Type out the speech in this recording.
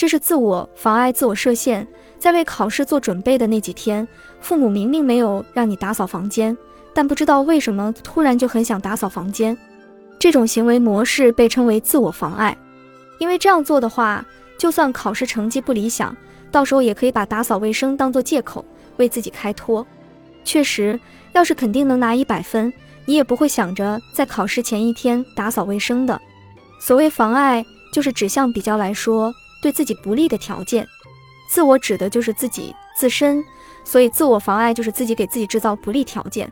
这是自我妨碍、自我设限。在为考试做准备的那几天，父母明明没有让你打扫房间，但不知道为什么突然就很想打扫房间。这种行为模式被称为自我妨碍，因为这样做的话，就算考试成绩不理想，到时候也可以把打扫卫生当做借口为自己开脱。确实，要是肯定能拿一百分，你也不会想着在考试前一天打扫卫生的。所谓妨碍，就是指向比较来说对自己不利的条件。自我指的就是自己自身，所以自我妨碍就是自己给自己制造不利条件。